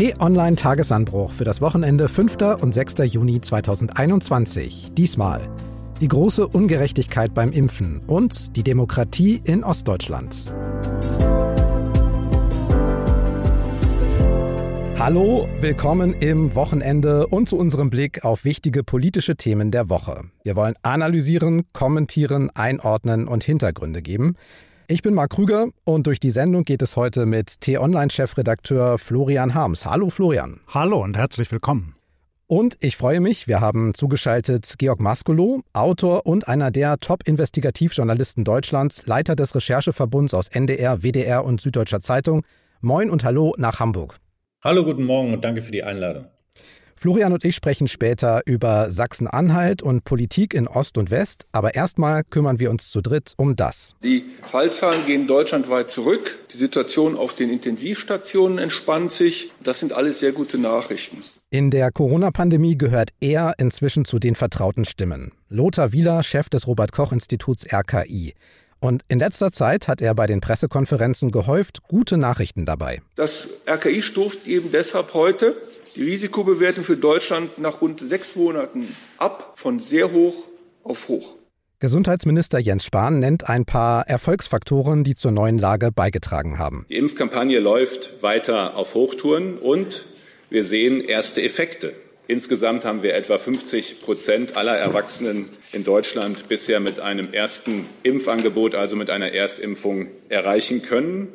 T-Online Tagesanbruch für das Wochenende 5. und 6. Juni 2021. Diesmal die große Ungerechtigkeit beim Impfen und die Demokratie in Ostdeutschland. Hallo, willkommen im Wochenende und zu unserem Blick auf wichtige politische Themen der Woche. Wir wollen analysieren, kommentieren, einordnen und Hintergründe geben. Ich bin Marc Krüger und durch die Sendung geht es heute mit T-Online-Chefredakteur Florian Harms. Hallo Florian. Hallo und herzlich willkommen. Und ich freue mich, wir haben zugeschaltet Georg Maskolo, Autor und einer der Top-Investigativjournalisten Deutschlands, Leiter des Rechercheverbunds aus NDR, WDR und Süddeutscher Zeitung. Moin und hallo nach Hamburg. Hallo, guten Morgen und danke für die Einladung. Florian und ich sprechen später über Sachsen-Anhalt und Politik in Ost und West, aber erstmal kümmern wir uns zu dritt um das. Die Fallzahlen gehen deutschlandweit zurück, die Situation auf den Intensivstationen entspannt sich. Das sind alles sehr gute Nachrichten. In der Corona-Pandemie gehört er inzwischen zu den vertrauten Stimmen. Lothar Wieler, Chef des Robert-Koch-Instituts RKI. Und in letzter Zeit hat er bei den Pressekonferenzen gehäuft gute Nachrichten dabei. Das RKI stuft eben deshalb heute die Risikobewertung für Deutschland nach rund sechs Monaten ab von sehr hoch auf hoch. Gesundheitsminister Jens Spahn nennt ein paar Erfolgsfaktoren, die zur neuen Lage beigetragen haben. Die Impfkampagne läuft weiter auf Hochtouren und wir sehen erste Effekte. Insgesamt haben wir etwa 50 Prozent aller Erwachsenen in Deutschland bisher mit einem ersten Impfangebot, also mit einer Erstimpfung, erreichen können.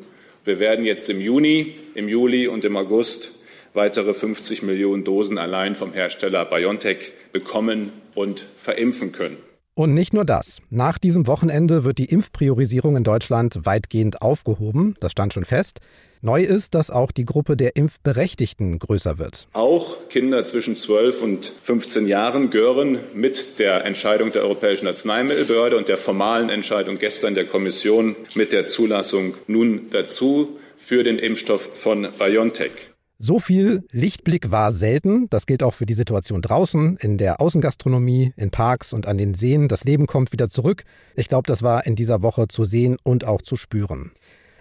Wir werden jetzt im Juni, im Juli und im August weitere 50 Millionen Dosen allein vom Hersteller BioNTech bekommen und verimpfen können. Und nicht nur das. Nach diesem Wochenende wird die Impfpriorisierung in Deutschland weitgehend aufgehoben. Das stand schon fest. Neu ist, dass auch die Gruppe der Impfberechtigten größer wird. Auch Kinder zwischen 12 und 15 Jahren gehören mit der Entscheidung der Europäischen Arzneimittelbehörde und der formalen Entscheidung gestern der Kommission mit der Zulassung nun dazu für den Impfstoff von BioNTech. So viel Lichtblick war selten. Das gilt auch für die Situation draußen, in der Außengastronomie, in Parks und an den Seen. Das Leben kommt wieder zurück. Ich glaube, das war in dieser Woche zu sehen und auch zu spüren.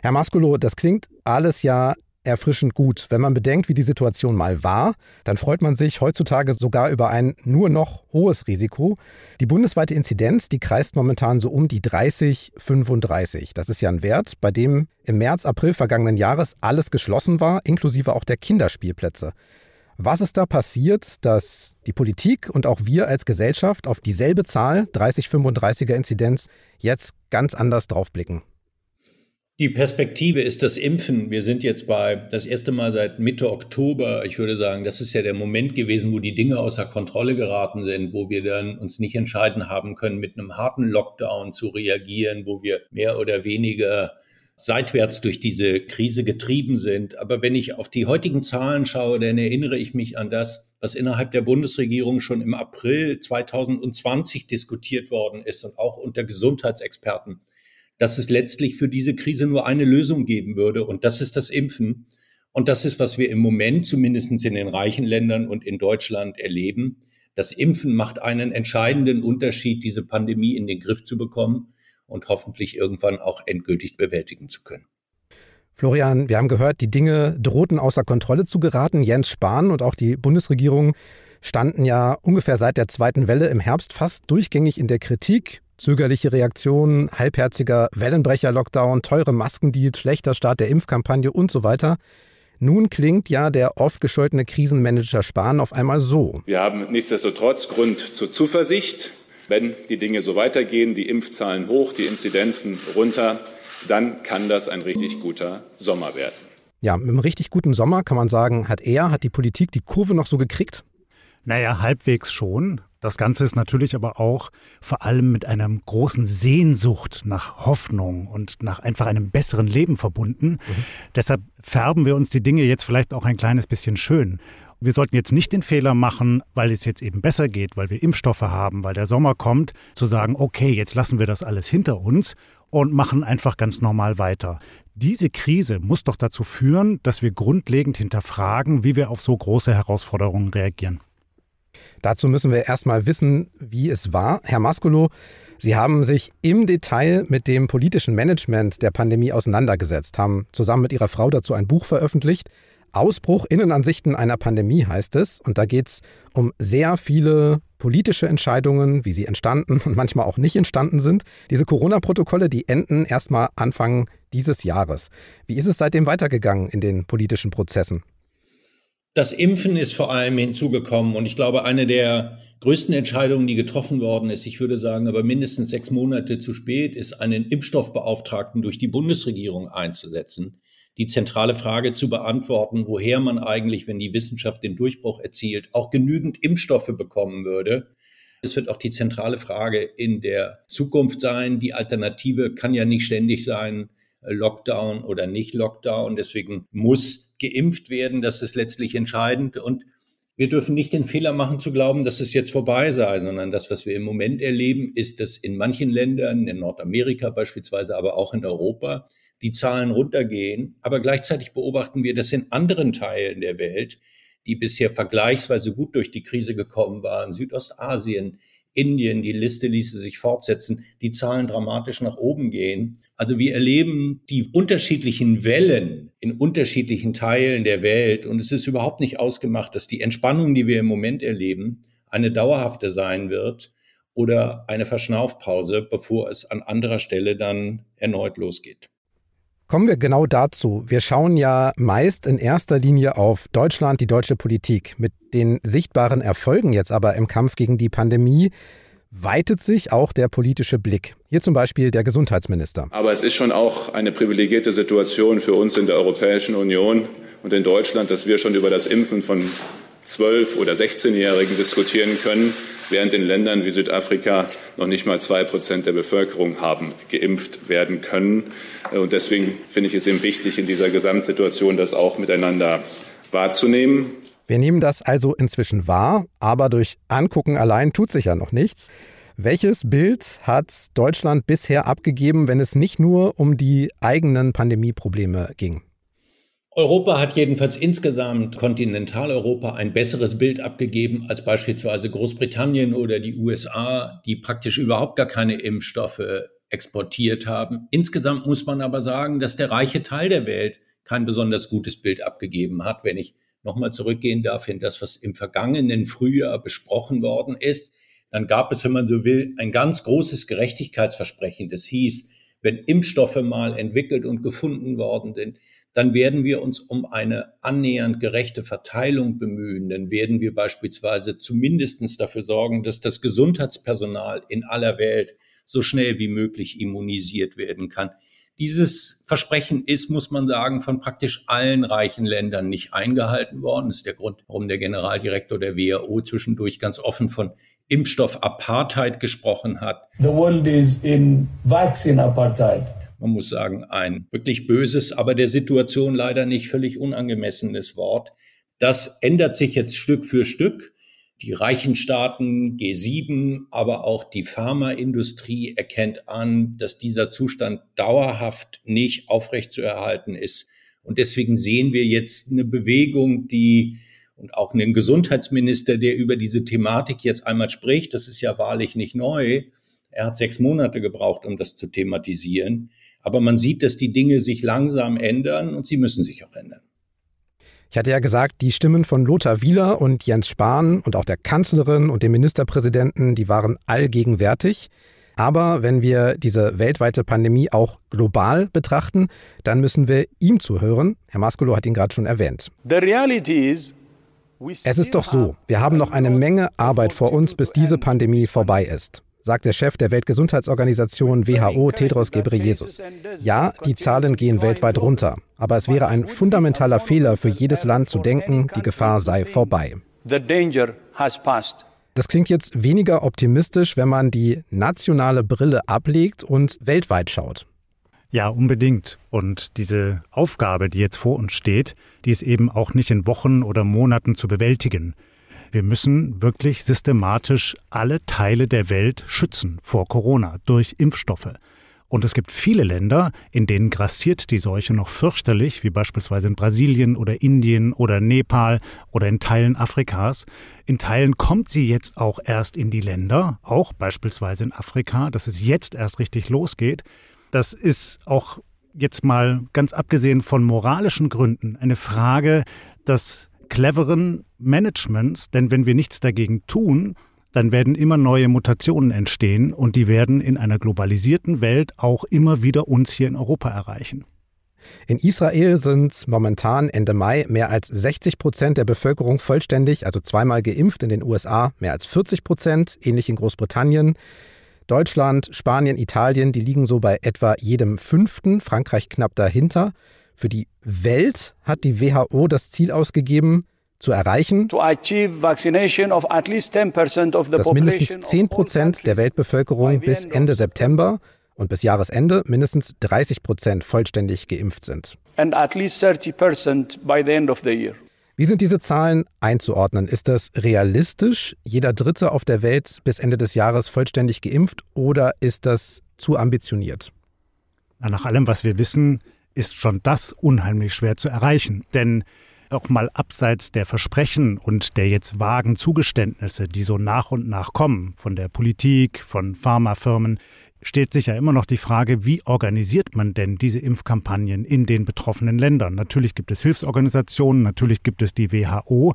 Herr Maskulo, das klingt alles ja erfrischend gut. Wenn man bedenkt, wie die Situation mal war, dann freut man sich heutzutage sogar über ein nur noch hohes Risiko. Die bundesweite Inzidenz, die kreist momentan so um die 30, 35. Das ist ja ein Wert, bei dem im März, April vergangenen Jahres alles geschlossen war, inklusive auch der Kinderspielplätze. Was ist da passiert, dass die Politik und auch wir als Gesellschaft auf dieselbe Zahl, 30, 35er Inzidenz, jetzt ganz anders draufblicken? Die Perspektive ist das Impfen. Wir sind jetzt bei das erste Mal seit Mitte Oktober. Ich würde sagen, das ist ja der Moment gewesen, wo die Dinge außer Kontrolle geraten sind, wo wir dann uns nicht entscheiden haben können, mit einem harten Lockdown zu reagieren, wo wir mehr oder weniger seitwärts durch diese Krise getrieben sind. Aber wenn ich auf die heutigen Zahlen schaue, dann erinnere ich mich an das, was innerhalb der Bundesregierung schon im April 2020 diskutiert worden ist und auch unter Gesundheitsexperten dass es letztlich für diese Krise nur eine Lösung geben würde und das ist das Impfen. Und das ist, was wir im Moment zumindest in den reichen Ländern und in Deutschland erleben. Das Impfen macht einen entscheidenden Unterschied, diese Pandemie in den Griff zu bekommen und hoffentlich irgendwann auch endgültig bewältigen zu können. Florian, wir haben gehört, die Dinge drohten außer Kontrolle zu geraten. Jens Spahn und auch die Bundesregierung standen ja ungefähr seit der zweiten Welle im Herbst fast durchgängig in der Kritik. Zögerliche Reaktionen, halbherziger Wellenbrecher-Lockdown, teure Maskendeals, schlechter Start der Impfkampagne und so weiter. Nun klingt ja der oft gescholtene Krisenmanager Spahn auf einmal so. Wir haben nichtsdestotrotz Grund zur Zuversicht. Wenn die Dinge so weitergehen, die Impfzahlen hoch, die Inzidenzen runter, dann kann das ein richtig guter Sommer werden. Ja, mit einem richtig guten Sommer kann man sagen, hat er, hat die Politik die Kurve noch so gekriegt? Naja, halbwegs schon. Das Ganze ist natürlich aber auch vor allem mit einer großen Sehnsucht nach Hoffnung und nach einfach einem besseren Leben verbunden. Mhm. Deshalb färben wir uns die Dinge jetzt vielleicht auch ein kleines bisschen schön. Wir sollten jetzt nicht den Fehler machen, weil es jetzt eben besser geht, weil wir Impfstoffe haben, weil der Sommer kommt, zu sagen, okay, jetzt lassen wir das alles hinter uns und machen einfach ganz normal weiter. Diese Krise muss doch dazu führen, dass wir grundlegend hinterfragen, wie wir auf so große Herausforderungen reagieren. Dazu müssen wir erstmal wissen, wie es war. Herr Mascolo, Sie haben sich im Detail mit dem politischen Management der Pandemie auseinandergesetzt, haben zusammen mit Ihrer Frau dazu ein Buch veröffentlicht. Ausbruch Innenansichten einer Pandemie heißt es. Und da geht es um sehr viele politische Entscheidungen, wie sie entstanden und manchmal auch nicht entstanden sind. Diese Corona-Protokolle, die enden erstmal Anfang dieses Jahres. Wie ist es seitdem weitergegangen in den politischen Prozessen? Das Impfen ist vor allem hinzugekommen und ich glaube, eine der größten Entscheidungen, die getroffen worden ist, ich würde sagen, aber mindestens sechs Monate zu spät, ist einen Impfstoffbeauftragten durch die Bundesregierung einzusetzen, die zentrale Frage zu beantworten, woher man eigentlich, wenn die Wissenschaft den Durchbruch erzielt, auch genügend Impfstoffe bekommen würde. Es wird auch die zentrale Frage in der Zukunft sein. Die Alternative kann ja nicht ständig sein, Lockdown oder nicht Lockdown. Deswegen muss geimpft werden. Das ist letztlich entscheidend. Und wir dürfen nicht den Fehler machen zu glauben, dass es jetzt vorbei sei, sondern das, was wir im Moment erleben, ist, dass in manchen Ländern, in Nordamerika beispielsweise, aber auch in Europa, die Zahlen runtergehen. Aber gleichzeitig beobachten wir, dass in anderen Teilen der Welt, die bisher vergleichsweise gut durch die Krise gekommen waren, Südostasien, Indien, die Liste ließe sich fortsetzen, die Zahlen dramatisch nach oben gehen. Also wir erleben die unterschiedlichen Wellen in unterschiedlichen Teilen der Welt und es ist überhaupt nicht ausgemacht, dass die Entspannung, die wir im Moment erleben, eine dauerhafte sein wird oder eine Verschnaufpause, bevor es an anderer Stelle dann erneut losgeht. Kommen wir genau dazu. Wir schauen ja meist in erster Linie auf Deutschland, die deutsche Politik. Mit den sichtbaren Erfolgen jetzt aber im Kampf gegen die Pandemie weitet sich auch der politische Blick. Hier zum Beispiel der Gesundheitsminister. Aber es ist schon auch eine privilegierte Situation für uns in der Europäischen Union und in Deutschland, dass wir schon über das Impfen von 12- oder 16-Jährigen diskutieren können, während in Ländern wie Südafrika noch nicht mal zwei Prozent der Bevölkerung haben geimpft werden können. Und deswegen finde ich es eben wichtig, in dieser Gesamtsituation das auch miteinander wahrzunehmen. Wir nehmen das also inzwischen wahr, aber durch Angucken allein tut sich ja noch nichts. Welches Bild hat Deutschland bisher abgegeben, wenn es nicht nur um die eigenen Pandemieprobleme ging? Europa hat jedenfalls insgesamt Kontinentaleuropa ein besseres Bild abgegeben als beispielsweise Großbritannien oder die USA, die praktisch überhaupt gar keine Impfstoffe exportiert haben. Insgesamt muss man aber sagen, dass der reiche Teil der Welt kein besonders gutes Bild abgegeben hat. Wenn ich nochmal zurückgehen darf in das, was im vergangenen Frühjahr besprochen worden ist, dann gab es, wenn man so will, ein ganz großes Gerechtigkeitsversprechen. Das hieß, wenn Impfstoffe mal entwickelt und gefunden worden sind, dann werden wir uns um eine annähernd gerechte Verteilung bemühen. Dann werden wir beispielsweise zumindestens dafür sorgen, dass das Gesundheitspersonal in aller Welt so schnell wie möglich immunisiert werden kann. Dieses Versprechen ist, muss man sagen, von praktisch allen reichen Ländern nicht eingehalten worden. Das ist der Grund, warum der Generaldirektor der WHO zwischendurch ganz offen von Impfstoff-Apartheid gesprochen hat. The world is in vaccine apartheid man muss sagen, ein wirklich böses, aber der Situation leider nicht völlig unangemessenes Wort. Das ändert sich jetzt Stück für Stück. Die reichen Staaten, G7, aber auch die Pharmaindustrie erkennt an, dass dieser Zustand dauerhaft nicht aufrechtzuerhalten ist. Und deswegen sehen wir jetzt eine Bewegung, die und auch einen Gesundheitsminister, der über diese Thematik jetzt einmal spricht. Das ist ja wahrlich nicht neu. Er hat sechs Monate gebraucht, um das zu thematisieren. Aber man sieht, dass die Dinge sich langsam ändern und sie müssen sich auch ändern. Ich hatte ja gesagt, die Stimmen von Lothar Wieler und Jens Spahn und auch der Kanzlerin und dem Ministerpräsidenten, die waren allgegenwärtig. Aber wenn wir diese weltweite Pandemie auch global betrachten, dann müssen wir ihm zuhören. Herr Maskolo hat ihn gerade schon erwähnt. Es ist doch so, wir haben noch eine Menge Arbeit vor uns, bis diese Pandemie vorbei ist sagt der Chef der Weltgesundheitsorganisation WHO Tedros Ghebreyesus. Ja, die Zahlen gehen weltweit runter, aber es wäre ein fundamentaler Fehler für jedes Land zu denken, die Gefahr sei vorbei. Das klingt jetzt weniger optimistisch, wenn man die nationale Brille ablegt und weltweit schaut. Ja, unbedingt. Und diese Aufgabe, die jetzt vor uns steht, die ist eben auch nicht in Wochen oder Monaten zu bewältigen. Wir müssen wirklich systematisch alle Teile der Welt schützen vor Corona durch Impfstoffe. Und es gibt viele Länder, in denen grassiert die Seuche noch fürchterlich, wie beispielsweise in Brasilien oder Indien oder Nepal oder in Teilen Afrikas. In Teilen kommt sie jetzt auch erst in die Länder, auch beispielsweise in Afrika, dass es jetzt erst richtig losgeht. Das ist auch jetzt mal ganz abgesehen von moralischen Gründen eine Frage des cleveren Managements, denn wenn wir nichts dagegen tun, dann werden immer neue Mutationen entstehen und die werden in einer globalisierten Welt auch immer wieder uns hier in Europa erreichen. In Israel sind momentan Ende Mai mehr als 60 Prozent der Bevölkerung vollständig, also zweimal geimpft, in den USA mehr als 40 Prozent, ähnlich in Großbritannien. Deutschland, Spanien, Italien, die liegen so bei etwa jedem fünften, Frankreich knapp dahinter. Für die Welt hat die WHO das Ziel ausgegeben, zu erreichen, dass mindestens 10 Prozent der Weltbevölkerung bis Ende September und bis Jahresende mindestens 30 Prozent vollständig geimpft sind. Wie sind diese Zahlen einzuordnen? Ist das realistisch, jeder Dritte auf der Welt bis Ende des Jahres vollständig geimpft oder ist das zu ambitioniert? Nach allem, was wir wissen, ist schon das unheimlich schwer zu erreichen. Denn auch mal abseits der Versprechen und der jetzt vagen Zugeständnisse, die so nach und nach kommen, von der Politik, von Pharmafirmen, steht sich ja immer noch die Frage, wie organisiert man denn diese Impfkampagnen in den betroffenen Ländern? Natürlich gibt es Hilfsorganisationen, natürlich gibt es die WHO,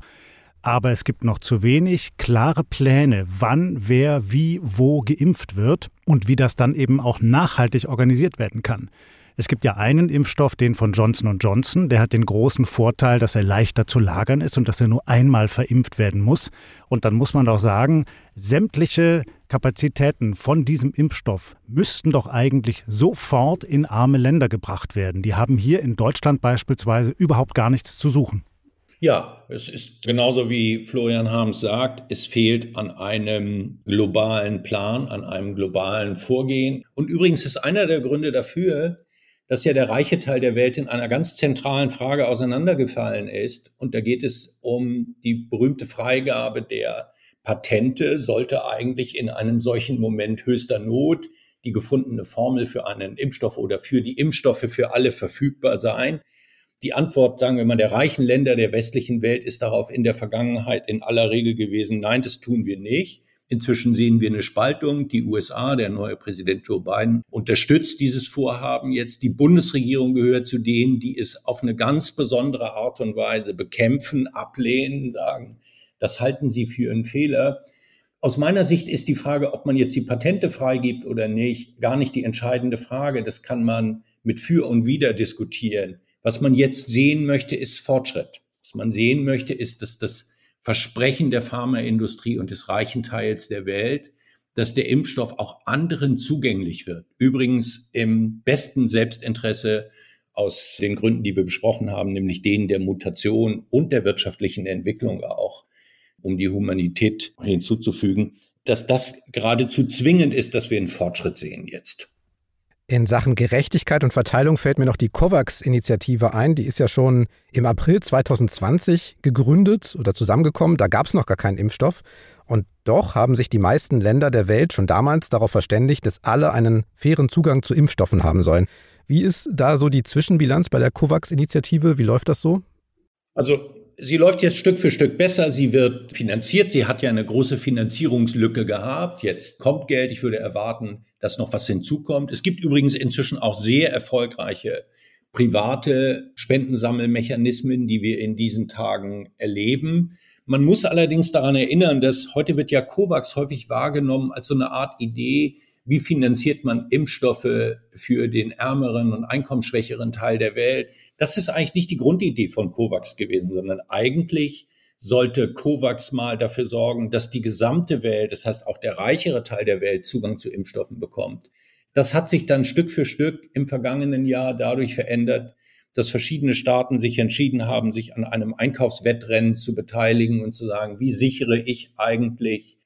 aber es gibt noch zu wenig klare Pläne, wann, wer, wie, wo geimpft wird und wie das dann eben auch nachhaltig organisiert werden kann. Es gibt ja einen Impfstoff, den von Johnson Johnson, der hat den großen Vorteil, dass er leichter zu lagern ist und dass er nur einmal verimpft werden muss. Und dann muss man doch sagen, sämtliche Kapazitäten von diesem Impfstoff müssten doch eigentlich sofort in arme Länder gebracht werden. Die haben hier in Deutschland beispielsweise überhaupt gar nichts zu suchen. Ja, es ist genauso wie Florian Harms sagt, es fehlt an einem globalen Plan, an einem globalen Vorgehen. Und übrigens ist einer der Gründe dafür, dass ja der reiche Teil der Welt in einer ganz zentralen Frage auseinandergefallen ist. Und da geht es um die berühmte Freigabe der Patente, sollte eigentlich in einem solchen Moment höchster Not die gefundene Formel für einen Impfstoff oder für die Impfstoffe für alle verfügbar sein. Die Antwort, sagen wir mal, der reichen Länder der westlichen Welt ist darauf in der Vergangenheit in aller Regel gewesen, nein, das tun wir nicht. Inzwischen sehen wir eine Spaltung. Die USA, der neue Präsident Joe Biden, unterstützt dieses Vorhaben jetzt. Die Bundesregierung gehört zu denen, die es auf eine ganz besondere Art und Weise bekämpfen, ablehnen, sagen, das halten sie für einen Fehler. Aus meiner Sicht ist die Frage, ob man jetzt die Patente freigibt oder nicht, gar nicht die entscheidende Frage. Das kann man mit für und wider diskutieren. Was man jetzt sehen möchte, ist Fortschritt. Was man sehen möchte, ist, dass das Versprechen der Pharmaindustrie und des reichen Teils der Welt, dass der Impfstoff auch anderen zugänglich wird. Übrigens im besten Selbstinteresse aus den Gründen, die wir besprochen haben, nämlich denen der Mutation und der wirtschaftlichen Entwicklung auch, um die Humanität hinzuzufügen, dass das geradezu zwingend ist, dass wir einen Fortschritt sehen jetzt. In Sachen Gerechtigkeit und Verteilung fällt mir noch die COVAX-Initiative ein. Die ist ja schon im April 2020 gegründet oder zusammengekommen. Da gab es noch gar keinen Impfstoff. Und doch haben sich die meisten Länder der Welt schon damals darauf verständigt, dass alle einen fairen Zugang zu Impfstoffen haben sollen. Wie ist da so die Zwischenbilanz bei der COVAX-Initiative? Wie läuft das so? Also sie läuft jetzt Stück für Stück besser. Sie wird finanziert. Sie hat ja eine große Finanzierungslücke gehabt. Jetzt kommt Geld. Ich würde erwarten, dass noch was hinzukommt. Es gibt übrigens inzwischen auch sehr erfolgreiche private Spendensammelmechanismen, die wir in diesen Tagen erleben. Man muss allerdings daran erinnern, dass heute wird ja COVAX häufig wahrgenommen als so eine Art Idee, wie finanziert man Impfstoffe für den ärmeren und einkommensschwächeren Teil der Welt. Das ist eigentlich nicht die Grundidee von COVAX gewesen, sondern eigentlich sollte COVAX mal dafür sorgen, dass die gesamte Welt, das heißt auch der reichere Teil der Welt, Zugang zu Impfstoffen bekommt. Das hat sich dann Stück für Stück im vergangenen Jahr dadurch verändert, dass verschiedene Staaten sich entschieden haben, sich an einem Einkaufswettrennen zu beteiligen und zu sagen, wie sichere ich eigentlich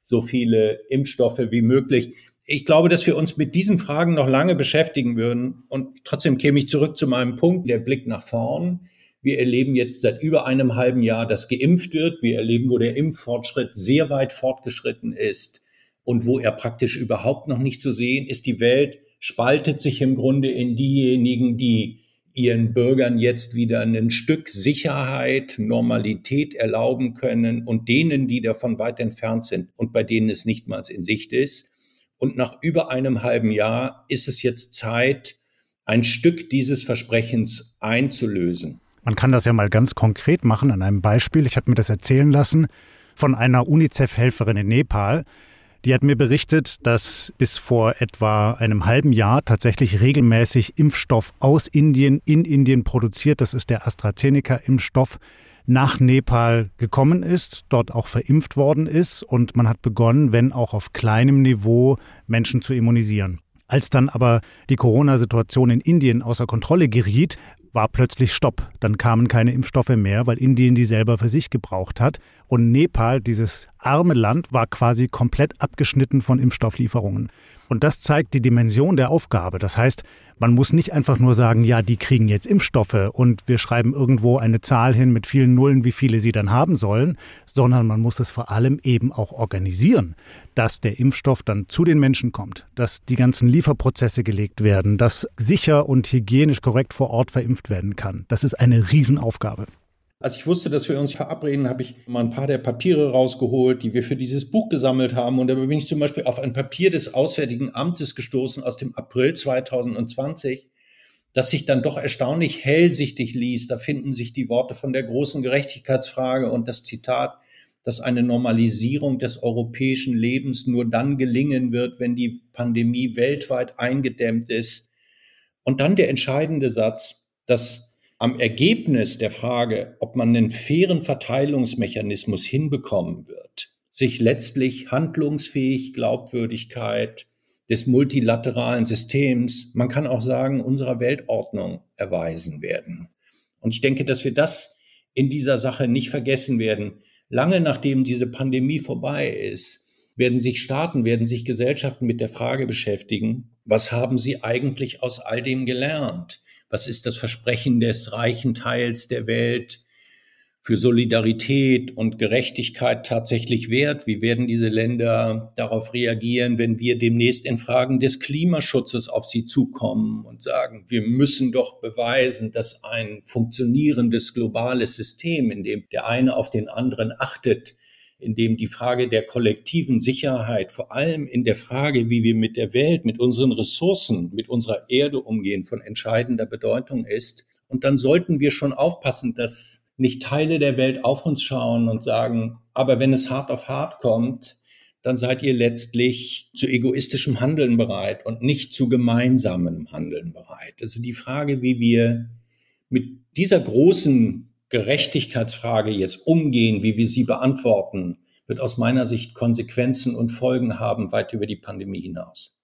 so viele Impfstoffe wie möglich. Ich glaube, dass wir uns mit diesen Fragen noch lange beschäftigen würden. Und trotzdem käme ich zurück zu meinem Punkt, der Blick nach vorn. Wir erleben jetzt seit über einem halben Jahr, dass geimpft wird. Wir erleben, wo der Impffortschritt sehr weit fortgeschritten ist und wo er praktisch überhaupt noch nicht zu sehen ist. Die Welt spaltet sich im Grunde in diejenigen, die ihren Bürgern jetzt wieder ein Stück Sicherheit, Normalität erlauben können und denen, die davon weit entfernt sind und bei denen es nicht mal in Sicht ist. Und nach über einem halben Jahr ist es jetzt Zeit, ein Stück dieses Versprechens einzulösen. Man kann das ja mal ganz konkret machen an einem Beispiel. Ich habe mir das erzählen lassen von einer UNICEF-Helferin in Nepal. Die hat mir berichtet, dass bis vor etwa einem halben Jahr tatsächlich regelmäßig Impfstoff aus Indien in Indien produziert. Das ist der AstraZeneca-Impfstoff nach Nepal gekommen ist, dort auch verimpft worden ist und man hat begonnen, wenn auch auf kleinem Niveau, Menschen zu immunisieren. Als dann aber die Corona-Situation in Indien außer Kontrolle geriet, war plötzlich Stopp. Dann kamen keine Impfstoffe mehr, weil Indien die selber für sich gebraucht hat. Und Nepal, dieses arme Land, war quasi komplett abgeschnitten von Impfstofflieferungen. Und das zeigt die Dimension der Aufgabe. Das heißt, man muss nicht einfach nur sagen, ja, die kriegen jetzt Impfstoffe und wir schreiben irgendwo eine Zahl hin mit vielen Nullen, wie viele sie dann haben sollen, sondern man muss es vor allem eben auch organisieren, dass der Impfstoff dann zu den Menschen kommt, dass die ganzen Lieferprozesse gelegt werden, dass sicher und hygienisch korrekt vor Ort verimpft werden kann. Das ist eine Riesenaufgabe. Als ich wusste, dass wir uns verabreden, habe ich mal ein paar der Papiere rausgeholt, die wir für dieses Buch gesammelt haben. Und da bin ich zum Beispiel auf ein Papier des Auswärtigen Amtes gestoßen aus dem April 2020, das sich dann doch erstaunlich hellsichtig liest. Da finden sich die Worte von der großen Gerechtigkeitsfrage und das Zitat, dass eine Normalisierung des europäischen Lebens nur dann gelingen wird, wenn die Pandemie weltweit eingedämmt ist. Und dann der entscheidende Satz, dass am Ergebnis der Frage, ob man einen fairen Verteilungsmechanismus hinbekommen wird, sich letztlich handlungsfähig Glaubwürdigkeit des multilateralen Systems, man kann auch sagen, unserer Weltordnung erweisen werden. Und ich denke, dass wir das in dieser Sache nicht vergessen werden. Lange nachdem diese Pandemie vorbei ist, werden sich Staaten, werden sich Gesellschaften mit der Frage beschäftigen, was haben sie eigentlich aus all dem gelernt? Was ist das Versprechen des reichen Teils der Welt für Solidarität und Gerechtigkeit tatsächlich wert? Wie werden diese Länder darauf reagieren, wenn wir demnächst in Fragen des Klimaschutzes auf sie zukommen und sagen, wir müssen doch beweisen, dass ein funktionierendes globales System, in dem der eine auf den anderen achtet, in dem die Frage der kollektiven Sicherheit, vor allem in der Frage, wie wir mit der Welt, mit unseren Ressourcen, mit unserer Erde umgehen, von entscheidender Bedeutung ist. Und dann sollten wir schon aufpassen, dass nicht Teile der Welt auf uns schauen und sagen, aber wenn es hart auf hart kommt, dann seid ihr letztlich zu egoistischem Handeln bereit und nicht zu gemeinsamem Handeln bereit. Also die Frage, wie wir mit dieser großen Gerechtigkeitsfrage jetzt umgehen, wie wir sie beantworten, wird aus meiner Sicht Konsequenzen und Folgen haben weit über die Pandemie hinaus.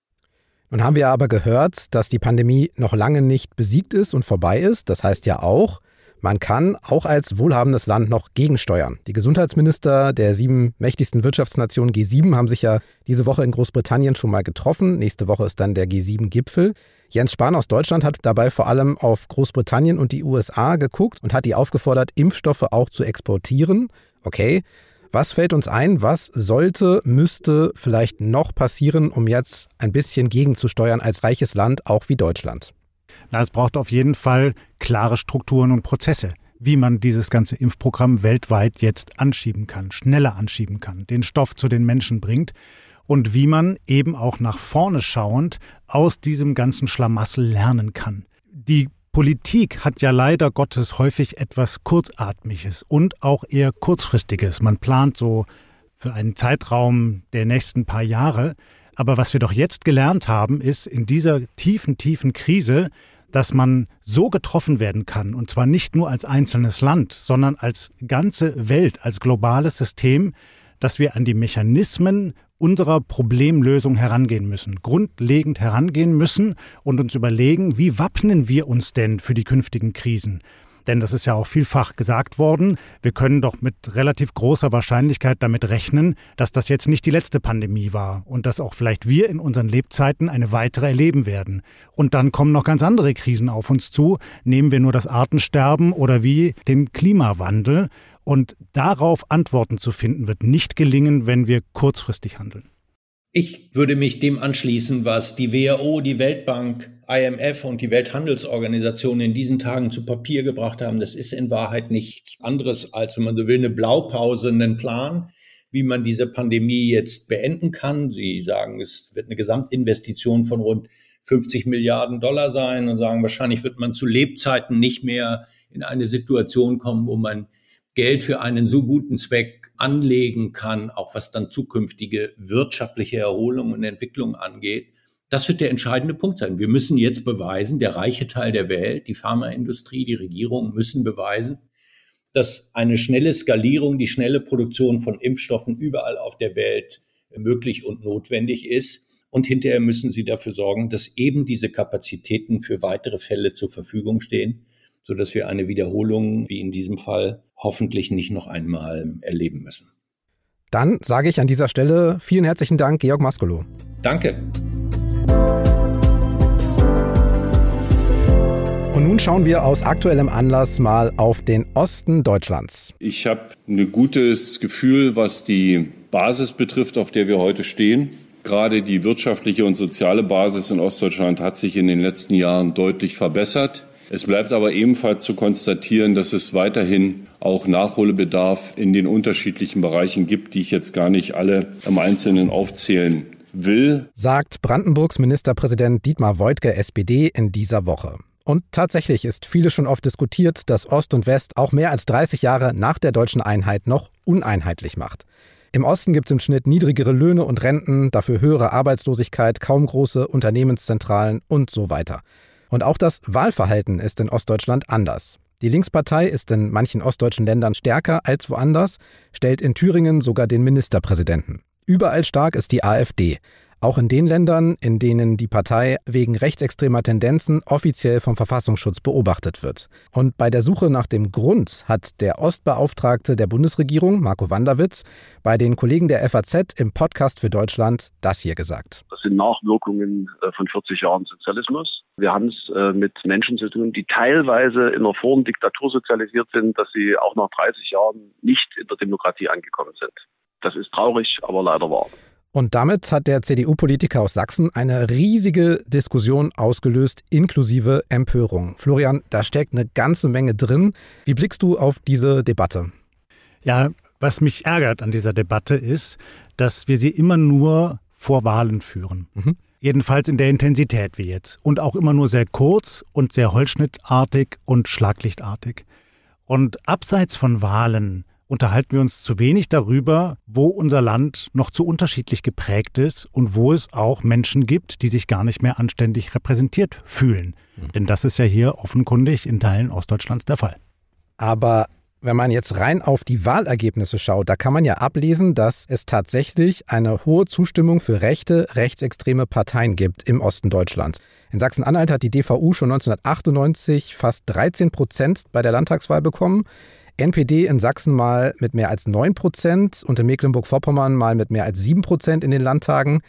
Nun haben wir aber gehört, dass die Pandemie noch lange nicht besiegt ist und vorbei ist. Das heißt ja auch, man kann auch als wohlhabendes Land noch gegensteuern. Die Gesundheitsminister der sieben mächtigsten Wirtschaftsnationen G7 haben sich ja diese Woche in Großbritannien schon mal getroffen. Nächste Woche ist dann der G7-Gipfel. Jens Spahn aus Deutschland hat dabei vor allem auf Großbritannien und die USA geguckt und hat die aufgefordert, Impfstoffe auch zu exportieren. Okay, was fällt uns ein? Was sollte, müsste vielleicht noch passieren, um jetzt ein bisschen gegenzusteuern als reiches Land, auch wie Deutschland? Na, es braucht auf jeden Fall klare Strukturen und Prozesse, wie man dieses ganze Impfprogramm weltweit jetzt anschieben kann, schneller anschieben kann, den Stoff zu den Menschen bringt und wie man eben auch nach vorne schauend aus diesem ganzen Schlamassel lernen kann. Die Politik hat ja leider Gottes häufig etwas Kurzatmiges und auch eher Kurzfristiges. Man plant so für einen Zeitraum der nächsten paar Jahre. Aber was wir doch jetzt gelernt haben, ist in dieser tiefen, tiefen Krise, dass man so getroffen werden kann, und zwar nicht nur als einzelnes Land, sondern als ganze Welt, als globales System, dass wir an die Mechanismen unserer Problemlösung herangehen müssen, grundlegend herangehen müssen und uns überlegen, wie wappnen wir uns denn für die künftigen Krisen? Denn das ist ja auch vielfach gesagt worden, wir können doch mit relativ großer Wahrscheinlichkeit damit rechnen, dass das jetzt nicht die letzte Pandemie war und dass auch vielleicht wir in unseren Lebzeiten eine weitere erleben werden. Und dann kommen noch ganz andere Krisen auf uns zu, nehmen wir nur das Artensterben oder wie den Klimawandel. Und darauf Antworten zu finden, wird nicht gelingen, wenn wir kurzfristig handeln. Ich würde mich dem anschließen, was die WHO, die Weltbank, IMF und die Welthandelsorganisation in diesen Tagen zu Papier gebracht haben. Das ist in Wahrheit nichts anderes als, wenn man so will, eine Blaupause, einen Plan, wie man diese Pandemie jetzt beenden kann. Sie sagen, es wird eine Gesamtinvestition von rund 50 Milliarden Dollar sein und sagen, wahrscheinlich wird man zu Lebzeiten nicht mehr in eine Situation kommen, wo man Geld für einen so guten Zweck anlegen kann, auch was dann zukünftige wirtschaftliche Erholung und Entwicklung angeht. Das wird der entscheidende Punkt sein. Wir müssen jetzt beweisen, der reiche Teil der Welt, die Pharmaindustrie, die Regierung müssen beweisen, dass eine schnelle Skalierung, die schnelle Produktion von Impfstoffen überall auf der Welt möglich und notwendig ist. Und hinterher müssen sie dafür sorgen, dass eben diese Kapazitäten für weitere Fälle zur Verfügung stehen, so dass wir eine Wiederholung wie in diesem Fall hoffentlich nicht noch einmal erleben müssen. Dann sage ich an dieser Stelle vielen herzlichen Dank, Georg Maskolo. Danke. Und nun schauen wir aus aktuellem Anlass mal auf den Osten Deutschlands. Ich habe ein gutes Gefühl, was die Basis betrifft, auf der wir heute stehen. Gerade die wirtschaftliche und soziale Basis in Ostdeutschland hat sich in den letzten Jahren deutlich verbessert. Es bleibt aber ebenfalls zu konstatieren, dass es weiterhin auch Nachholbedarf in den unterschiedlichen Bereichen gibt, die ich jetzt gar nicht alle im Einzelnen aufzählen will. Sagt Brandenburgs Ministerpräsident Dietmar Woidke, SPD, in dieser Woche. Und tatsächlich ist viele schon oft diskutiert, dass Ost und West auch mehr als 30 Jahre nach der deutschen Einheit noch uneinheitlich macht. Im Osten gibt es im Schnitt niedrigere Löhne und Renten, dafür höhere Arbeitslosigkeit, kaum große Unternehmenszentralen und so weiter. Und auch das Wahlverhalten ist in Ostdeutschland anders. Die Linkspartei ist in manchen ostdeutschen Ländern stärker als woanders, stellt in Thüringen sogar den Ministerpräsidenten. Überall stark ist die AfD. Auch in den Ländern, in denen die Partei wegen rechtsextremer Tendenzen offiziell vom Verfassungsschutz beobachtet wird. Und bei der Suche nach dem Grund hat der Ostbeauftragte der Bundesregierung, Marco Wanderwitz, bei den Kollegen der FAZ im Podcast für Deutschland das hier gesagt. Das sind Nachwirkungen äh, von 40 Jahren Sozialismus. Wir haben es äh, mit Menschen zu tun, die teilweise in einer Form Diktatur sozialisiert sind, dass sie auch nach 30 Jahren nicht in der Demokratie angekommen sind. Das ist traurig, aber leider wahr. Und damit hat der CDU-Politiker aus Sachsen eine riesige Diskussion ausgelöst, inklusive Empörung. Florian, da steckt eine ganze Menge drin. Wie blickst du auf diese Debatte? Ja, was mich ärgert an dieser Debatte ist, dass wir sie immer nur vor Wahlen führen. Mhm. Jedenfalls in der Intensität wie jetzt. Und auch immer nur sehr kurz und sehr holzschnittartig und schlaglichtartig. Und abseits von Wahlen unterhalten wir uns zu wenig darüber, wo unser Land noch zu unterschiedlich geprägt ist und wo es auch Menschen gibt, die sich gar nicht mehr anständig repräsentiert fühlen. Mhm. Denn das ist ja hier offenkundig in Teilen Ostdeutschlands der Fall. Aber wenn man jetzt rein auf die Wahlergebnisse schaut, da kann man ja ablesen, dass es tatsächlich eine hohe Zustimmung für rechte, rechtsextreme Parteien gibt im Osten Deutschlands. In Sachsen-Anhalt hat die DVU schon 1998 fast 13 Prozent bei der Landtagswahl bekommen. NPD in Sachsen mal mit mehr als 9 Prozent und in Mecklenburg-Vorpommern mal mit mehr als 7 Prozent in den Landtagen.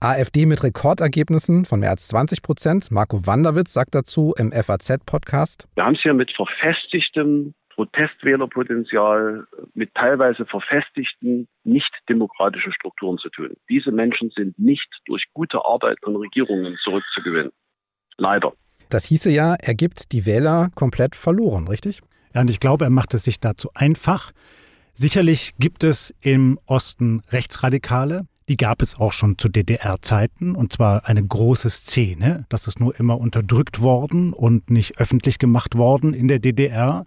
AfD mit Rekordergebnissen von mehr als 20 Prozent. Marco Wanderwitz sagt dazu im FAZ-Podcast. Wir haben es hier mit verfestigtem Protestwählerpotenzial, mit teilweise verfestigten, nicht demokratischen Strukturen zu tun. Diese Menschen sind nicht durch gute Arbeit von Regierungen zurückzugewinnen. Leider. Das hieße ja, er gibt die Wähler komplett verloren, richtig? Ja, und ich glaube, er macht es sich dazu einfach. Sicherlich gibt es im Osten Rechtsradikale. Die gab es auch schon zu DDR-Zeiten und zwar eine große Szene. Das ist nur immer unterdrückt worden und nicht öffentlich gemacht worden in der DDR.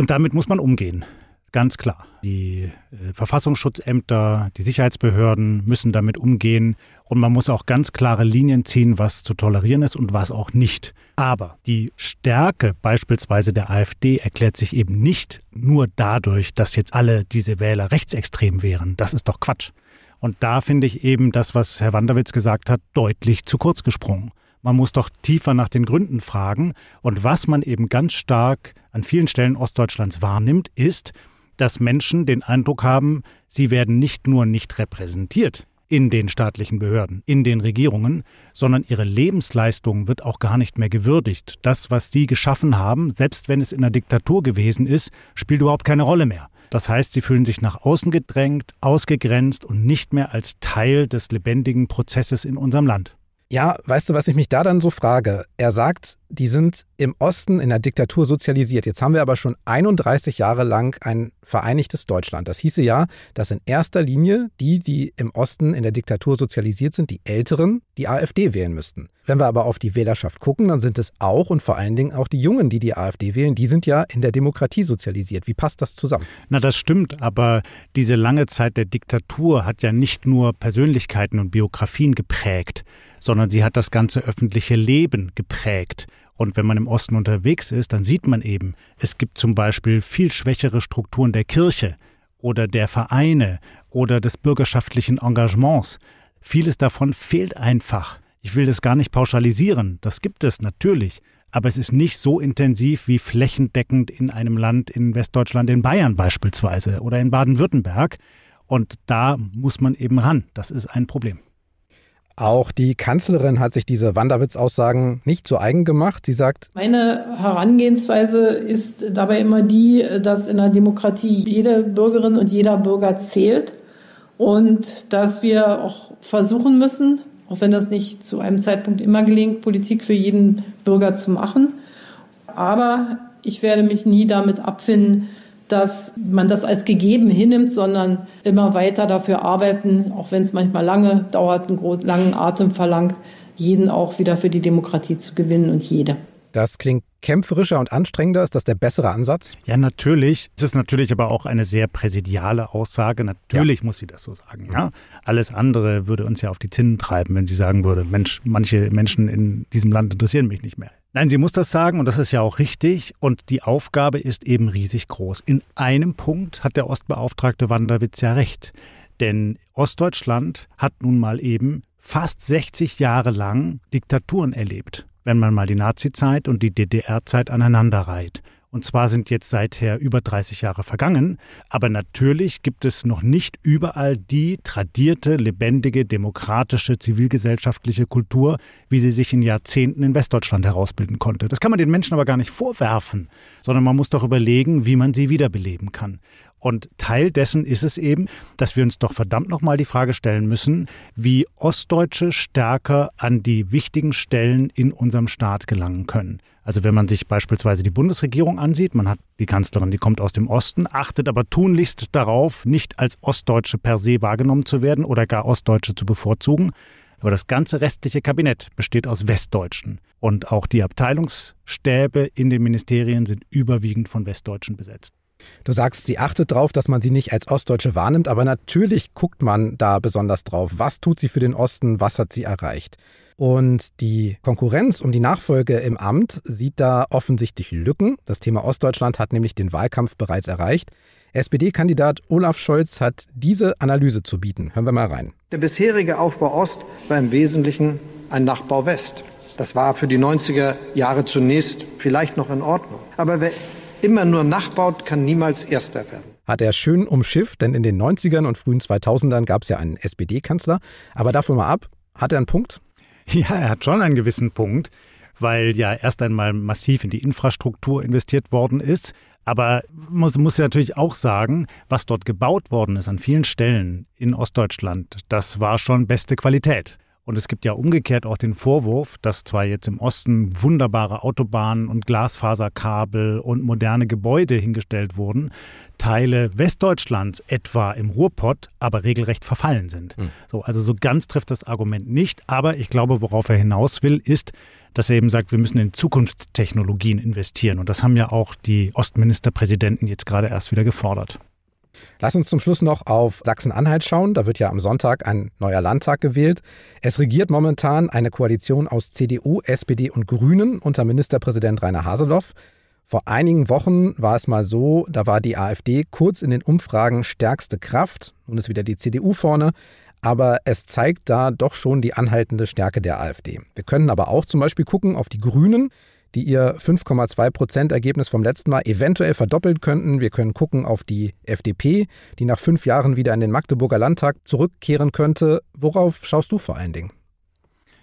Und damit muss man umgehen. Ganz klar. Die äh, Verfassungsschutzämter, die Sicherheitsbehörden müssen damit umgehen und man muss auch ganz klare Linien ziehen, was zu tolerieren ist und was auch nicht. Aber die Stärke beispielsweise der AfD erklärt sich eben nicht nur dadurch, dass jetzt alle diese Wähler rechtsextrem wären. Das ist doch Quatsch. Und da finde ich eben das, was Herr Wanderwitz gesagt hat, deutlich zu kurz gesprungen. Man muss doch tiefer nach den Gründen fragen. Und was man eben ganz stark an vielen Stellen Ostdeutschlands wahrnimmt, ist, dass Menschen den Eindruck haben, sie werden nicht nur nicht repräsentiert in den staatlichen Behörden, in den Regierungen, sondern ihre Lebensleistung wird auch gar nicht mehr gewürdigt. Das, was sie geschaffen haben, selbst wenn es in der Diktatur gewesen ist, spielt überhaupt keine Rolle mehr. Das heißt, sie fühlen sich nach außen gedrängt, ausgegrenzt und nicht mehr als Teil des lebendigen Prozesses in unserem Land. Ja, weißt du, was ich mich da dann so frage? Er sagt, die sind im Osten in der Diktatur sozialisiert. Jetzt haben wir aber schon 31 Jahre lang ein vereinigtes Deutschland. Das hieße ja, dass in erster Linie die, die im Osten in der Diktatur sozialisiert sind, die Älteren, die AfD wählen müssten. Wenn wir aber auf die Wählerschaft gucken, dann sind es auch und vor allen Dingen auch die Jungen, die die AfD wählen, die sind ja in der Demokratie sozialisiert. Wie passt das zusammen? Na, das stimmt, aber diese lange Zeit der Diktatur hat ja nicht nur Persönlichkeiten und Biografien geprägt, sondern sie hat das ganze öffentliche Leben geprägt. Und wenn man im Osten unterwegs ist, dann sieht man eben, es gibt zum Beispiel viel schwächere Strukturen der Kirche oder der Vereine oder des bürgerschaftlichen Engagements. Vieles davon fehlt einfach. Ich will das gar nicht pauschalisieren, das gibt es natürlich, aber es ist nicht so intensiv wie flächendeckend in einem Land in Westdeutschland, in Bayern beispielsweise oder in Baden-Württemberg. Und da muss man eben ran. Das ist ein Problem. Auch die Kanzlerin hat sich diese Wanderwitz-Aussagen nicht zu eigen gemacht. Sie sagt, meine Herangehensweise ist dabei immer die, dass in der Demokratie jede Bürgerin und jeder Bürger zählt und dass wir auch versuchen müssen, auch wenn das nicht zu einem Zeitpunkt immer gelingt, Politik für jeden Bürger zu machen. Aber ich werde mich nie damit abfinden, dass man das als gegeben hinnimmt, sondern immer weiter dafür arbeiten, auch wenn es manchmal lange dauert, einen großen, langen Atem verlangt, jeden auch wieder für die Demokratie zu gewinnen und jede. Das klingt kämpferischer und anstrengender. Ist das der bessere Ansatz? Ja, natürlich. Es ist natürlich aber auch eine sehr präsidiale Aussage. Natürlich ja. muss sie das so sagen. Ja? Alles andere würde uns ja auf die Zinnen treiben, wenn sie sagen würde, Mensch, manche Menschen in diesem Land interessieren mich nicht mehr. Nein, sie muss das sagen und das ist ja auch richtig. Und die Aufgabe ist eben riesig groß. In einem Punkt hat der Ostbeauftragte Wanderwitz ja recht. Denn Ostdeutschland hat nun mal eben fast 60 Jahre lang Diktaturen erlebt wenn man mal die Nazizeit und die DDR-Zeit aneinander reiht. Und zwar sind jetzt seither über 30 Jahre vergangen, aber natürlich gibt es noch nicht überall die tradierte, lebendige, demokratische, zivilgesellschaftliche Kultur, wie sie sich in Jahrzehnten in Westdeutschland herausbilden konnte. Das kann man den Menschen aber gar nicht vorwerfen, sondern man muss doch überlegen, wie man sie wiederbeleben kann. Und Teil dessen ist es eben, dass wir uns doch verdammt nochmal die Frage stellen müssen, wie Ostdeutsche stärker an die wichtigen Stellen in unserem Staat gelangen können. Also wenn man sich beispielsweise die Bundesregierung ansieht, man hat die Kanzlerin, die kommt aus dem Osten, achtet aber tunlichst darauf, nicht als Ostdeutsche per se wahrgenommen zu werden oder gar Ostdeutsche zu bevorzugen. Aber das ganze restliche Kabinett besteht aus Westdeutschen. Und auch die Abteilungsstäbe in den Ministerien sind überwiegend von Westdeutschen besetzt. Du sagst, sie achtet darauf, dass man sie nicht als Ostdeutsche wahrnimmt, aber natürlich guckt man da besonders drauf. Was tut sie für den Osten? Was hat sie erreicht? Und die Konkurrenz um die Nachfolge im Amt sieht da offensichtlich Lücken. Das Thema Ostdeutschland hat nämlich den Wahlkampf bereits erreicht. SPD-Kandidat Olaf Scholz hat diese Analyse zu bieten. Hören wir mal rein. Der bisherige Aufbau Ost war im Wesentlichen ein Nachbau West. Das war für die 90er Jahre zunächst vielleicht noch in Ordnung. Aber wer immer nur nachbaut, kann niemals Erster werden. Hat er schön umschifft, denn in den 90ern und frühen 2000ern gab es ja einen SPD-Kanzler. Aber davon mal ab, hat er einen Punkt? Ja, er hat schon einen gewissen Punkt, weil ja erst einmal massiv in die Infrastruktur investiert worden ist. Aber man muss natürlich auch sagen, was dort gebaut worden ist an vielen Stellen in Ostdeutschland, das war schon beste Qualität. Und es gibt ja umgekehrt auch den Vorwurf, dass zwar jetzt im Osten wunderbare Autobahnen und Glasfaserkabel und moderne Gebäude hingestellt wurden, Teile Westdeutschlands, etwa im Ruhrpott, aber regelrecht verfallen sind. Mhm. So, also so ganz trifft das Argument nicht. Aber ich glaube, worauf er hinaus will, ist, dass er eben sagt, wir müssen in Zukunftstechnologien investieren. Und das haben ja auch die Ostministerpräsidenten jetzt gerade erst wieder gefordert. Lass uns zum Schluss noch auf Sachsen-Anhalt schauen. Da wird ja am Sonntag ein neuer Landtag gewählt. Es regiert momentan eine Koalition aus CDU, SPD und Grünen unter Ministerpräsident Rainer Haseloff. Vor einigen Wochen war es mal so, da war die AfD kurz in den Umfragen stärkste Kraft. Nun ist wieder die CDU vorne. Aber es zeigt da doch schon die anhaltende Stärke der AfD. Wir können aber auch zum Beispiel gucken auf die Grünen die ihr 5,2 Prozent Ergebnis vom letzten Mal eventuell verdoppeln könnten. Wir können gucken auf die FDP, die nach fünf Jahren wieder in den Magdeburger Landtag zurückkehren könnte. Worauf schaust du vor allen Dingen?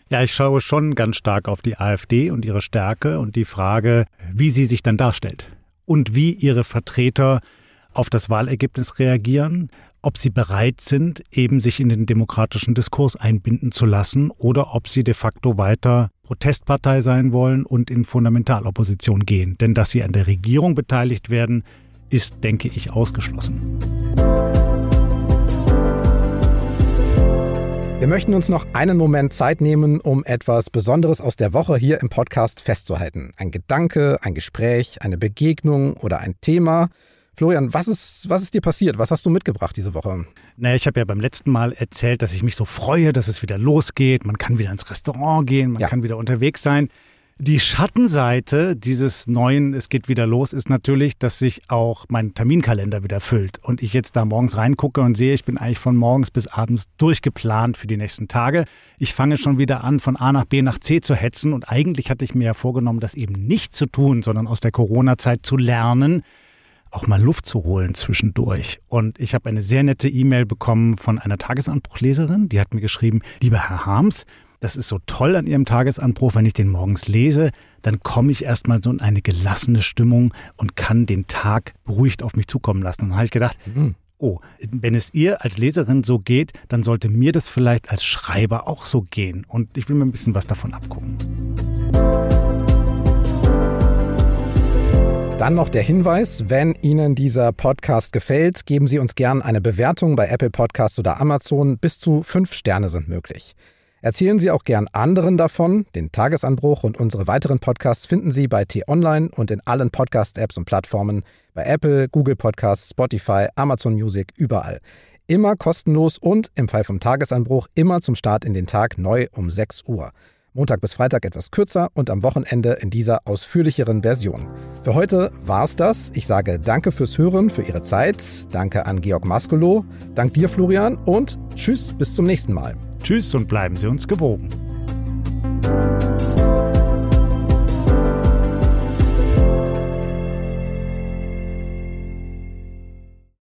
Ja, ich schaue schon ganz stark auf die AfD und ihre Stärke und die Frage, wie sie sich dann darstellt und wie ihre Vertreter auf das Wahlergebnis reagieren, ob sie bereit sind, eben sich in den demokratischen Diskurs einbinden zu lassen oder ob sie de facto weiter Protestpartei sein wollen und in Fundamentalopposition gehen. Denn dass sie an der Regierung beteiligt werden, ist, denke ich, ausgeschlossen. Wir möchten uns noch einen Moment Zeit nehmen, um etwas Besonderes aus der Woche hier im Podcast festzuhalten. Ein Gedanke, ein Gespräch, eine Begegnung oder ein Thema. Florian, was ist, was ist dir passiert? Was hast du mitgebracht diese Woche? Naja, ich habe ja beim letzten Mal erzählt, dass ich mich so freue, dass es wieder losgeht. Man kann wieder ins Restaurant gehen, man ja. kann wieder unterwegs sein. Die Schattenseite dieses neuen Es geht wieder los ist natürlich, dass sich auch mein Terminkalender wieder füllt und ich jetzt da morgens reingucke und sehe, ich bin eigentlich von morgens bis abends durchgeplant für die nächsten Tage. Ich fange schon wieder an, von A nach B nach C zu hetzen und eigentlich hatte ich mir ja vorgenommen, das eben nicht zu tun, sondern aus der Corona-Zeit zu lernen, auch mal Luft zu holen zwischendurch. Und ich habe eine sehr nette E-Mail bekommen von einer Tagesanbruchleserin, die hat mir geschrieben, lieber Herr Harms, das ist so toll an Ihrem Tagesanbruch, wenn ich den morgens lese, dann komme ich erstmal so in eine gelassene Stimmung und kann den Tag beruhigt auf mich zukommen lassen. Und dann habe ich gedacht, mhm. oh, wenn es ihr als Leserin so geht, dann sollte mir das vielleicht als Schreiber auch so gehen. Und ich will mir ein bisschen was davon abgucken. Dann noch der Hinweis, wenn Ihnen dieser Podcast gefällt, geben Sie uns gern eine Bewertung bei Apple Podcasts oder Amazon. Bis zu fünf Sterne sind möglich. Erzählen Sie auch gern anderen davon. Den Tagesanbruch und unsere weiteren Podcasts finden Sie bei T-Online und in allen Podcast-Apps und Plattformen, bei Apple, Google Podcasts, Spotify, Amazon Music, überall. Immer kostenlos und im Fall vom Tagesanbruch immer zum Start in den Tag neu um 6 Uhr. Montag bis Freitag etwas kürzer und am Wochenende in dieser ausführlicheren Version. Für heute war's das. Ich sage danke fürs Hören, für Ihre Zeit. Danke an Georg Maskolo. Dank dir, Florian. Und tschüss, bis zum nächsten Mal. Tschüss und bleiben Sie uns gewogen.